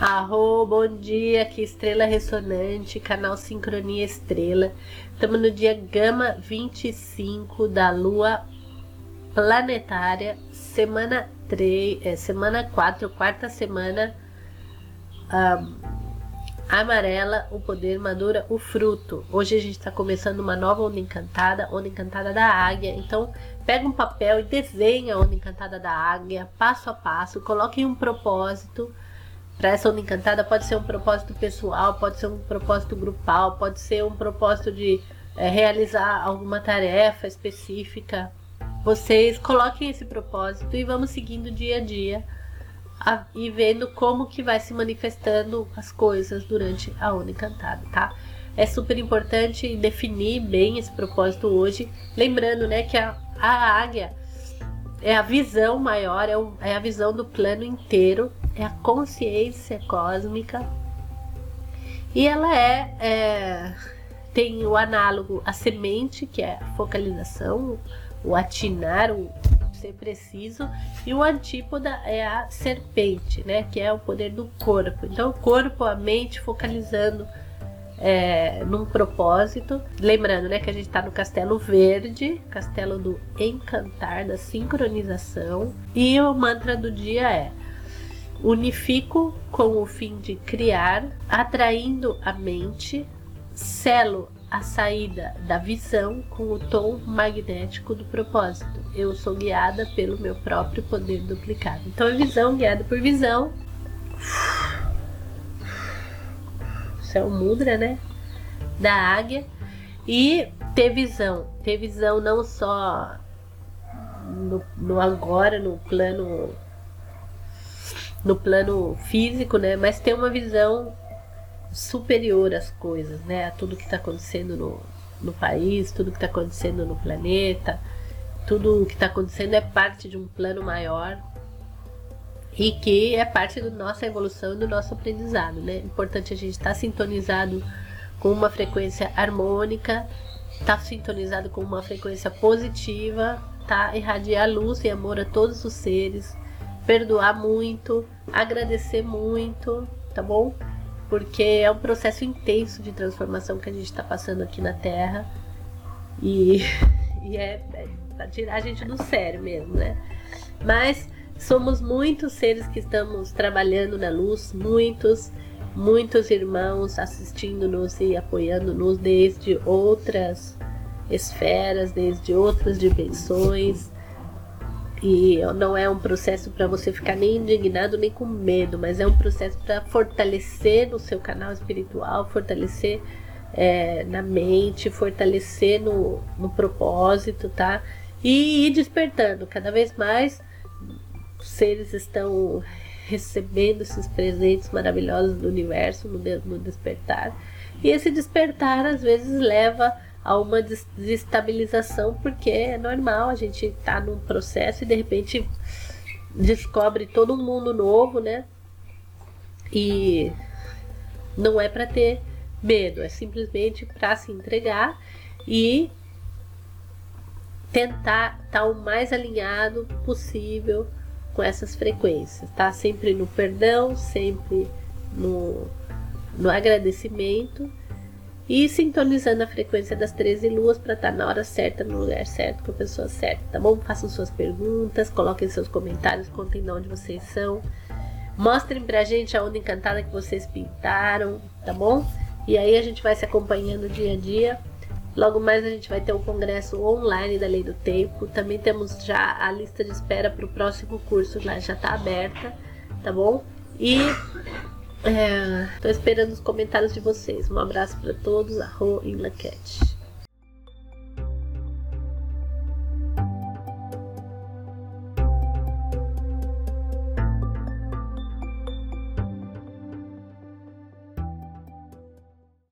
Arro, bom dia, aqui Estrela Ressonante, canal Sincronia Estrela. Estamos no dia Gama 25 da Lua Planetária, semana 3, é, semana 4, quarta semana um, amarela, o poder madura o fruto. Hoje a gente está começando uma nova onda encantada, onda encantada da águia. Então, pega um papel e desenha a onda encantada da águia, passo a passo, coloque um propósito para essa onda encantada pode ser um propósito pessoal, pode ser um propósito grupal, pode ser um propósito de é, realizar alguma tarefa específica. Vocês coloquem esse propósito e vamos seguindo dia a dia a, e vendo como que vai se manifestando as coisas durante a onda encantada, tá? É super importante definir bem esse propósito hoje, lembrando, né, que a, a águia é a visão maior, é, o, é a visão do plano inteiro é a consciência cósmica e ela é, é, tem o análogo a semente que é a focalização o atinar o ser preciso e o antípoda é a serpente né que é o poder do corpo então o corpo a mente focalizando é, num propósito. Lembrando, né, que a gente está no Castelo Verde, Castelo do Encantar, da sincronização. E o mantra do dia é: Unifico com o fim de criar, atraindo a mente, selo a saída da visão com o tom magnético do propósito. Eu sou guiada pelo meu próprio poder duplicado. Então, é visão guiada por visão. Isso é o mudra, né? Da águia. E ter visão. Ter visão não só no, no agora, no plano no plano físico, né? Mas ter uma visão superior às coisas, né? A tudo que está acontecendo no, no país, tudo que está acontecendo no planeta, tudo o que está acontecendo é parte de um plano maior e que é parte da nossa evolução e do nosso aprendizado, né? Importante a gente estar tá sintonizado com uma frequência harmônica, estar tá sintonizado com uma frequência positiva, tá? Irradiar luz e amor a todos os seres, perdoar muito, agradecer muito, tá bom? Porque é um processo intenso de transformação que a gente está passando aqui na Terra e, e é, é para tirar a gente do sério mesmo, né? Mas somos muitos seres que estamos trabalhando na luz, muitos, muitos irmãos assistindo-nos e apoiando-nos desde outras esferas, desde outras dimensões. E não é um processo para você ficar nem indignado nem com medo, mas é um processo para fortalecer no seu canal espiritual, fortalecer é, na mente, fortalecer no, no propósito, tá? E ir despertando cada vez mais. Seres estão recebendo esses presentes maravilhosos do universo no, no despertar. E esse despertar às vezes leva a uma desestabilização, porque é normal, a gente tá num processo e de repente descobre todo um mundo novo, né? E não é para ter medo, é simplesmente para se entregar e tentar estar tá o mais alinhado possível com essas frequências, tá? Sempre no perdão, sempre no, no agradecimento e sintonizando a frequência das 13 luas para estar tá na hora certa, no lugar certo, com a pessoa certa, tá bom? Façam suas perguntas, coloquem seus comentários, contem de onde vocês são. Mostrem pra gente a onda encantada que vocês pintaram, tá bom? E aí a gente vai se acompanhando dia a dia. Logo mais a gente vai ter o um congresso online da Lei do Tempo. Também temos já a lista de espera para o próximo curso, lá já está aberta, tá bom? E é, tô esperando os comentários de vocês. Um abraço para todos. Arro e Laquete.